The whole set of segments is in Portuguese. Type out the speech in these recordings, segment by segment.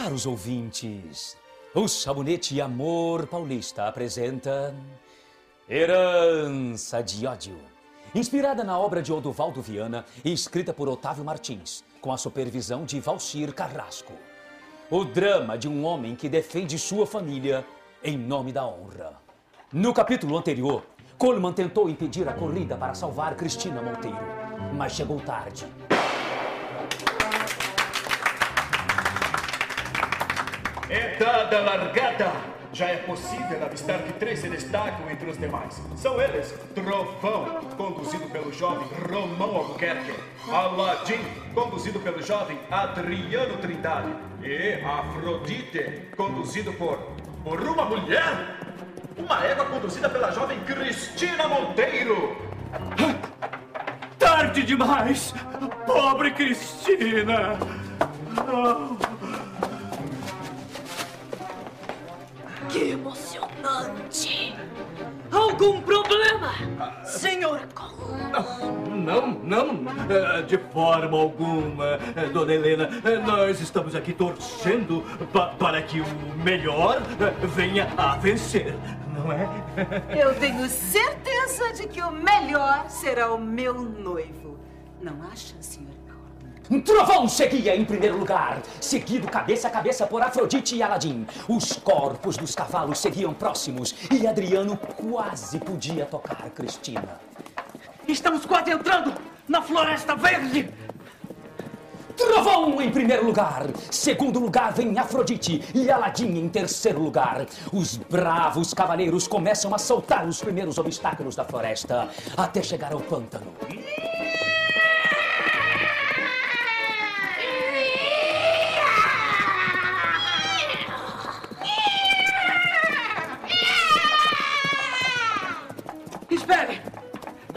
Caros ouvintes, o Sabonete Amor Paulista apresenta Herança de Ódio. Inspirada na obra de Odovaldo Viana e escrita por Otávio Martins, com a supervisão de Valcir Carrasco. O drama de um homem que defende sua família em nome da honra. No capítulo anterior, Coleman tentou impedir a corrida para salvar Cristina Monteiro, mas chegou tarde. É dada a largada! Já é possível avistar que três se destacam entre os demais. São eles: Trovão, conduzido pelo jovem Romão Albuquerque, Aladim, conduzido pelo jovem Adriano Trindade, e Afrodite, conduzido por. por uma mulher? Uma égua conduzida pela jovem Cristina Monteiro! Tarde demais! Pobre Cristina! Oh. Que emocionante! Algum problema, senhora Coleman? Não, não, eh, de forma alguma, eh, Dona Helena. Eh, Nós estamos aqui torcendo pa- para que o melhor venha a vencer, não é? Eu tenho certeza de que o melhor será o meu noivo. Não acha, senhor? Trovão seguia em primeiro lugar, seguido cabeça a cabeça por Afrodite e Aladim. Os corpos dos cavalos seguiam próximos e Adriano quase podia tocar Cristina. Estamos quase entrando na Floresta Verde! Trovão em primeiro lugar, segundo lugar vem Afrodite e Aladim em terceiro lugar. Os bravos cavaleiros começam a saltar os primeiros obstáculos da floresta até chegar ao pântano.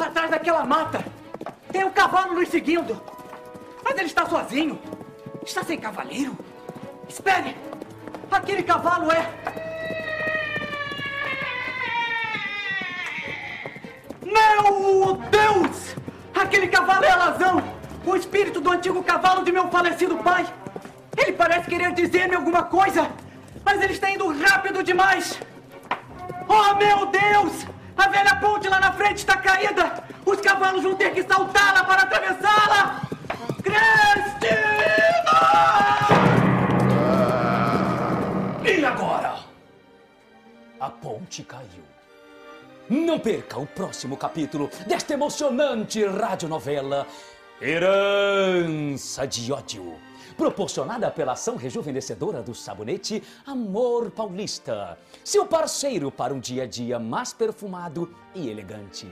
Atrás daquela mata tem um cavalo nos seguindo. Mas ele está sozinho. Está sem cavaleiro. Espere! Aquele cavalo é. Meu Deus! Aquele cavalo é Alazão! O espírito do antigo cavalo de meu falecido pai! Ele parece querer dizer-me alguma coisa, mas ele está indo rápido demais! Oh, meu Deus! A velha ponte lá na frente está caída! Os cavalos vão ter que saltá-la para atravessá-la! Cristina! E agora? A ponte caiu. Não perca o próximo capítulo desta emocionante radionovela Herança de Ódio, proporcionada pela ação rejuvenescedora do sabonete Amor Paulista, seu parceiro para um dia a dia mais perfumado e elegante.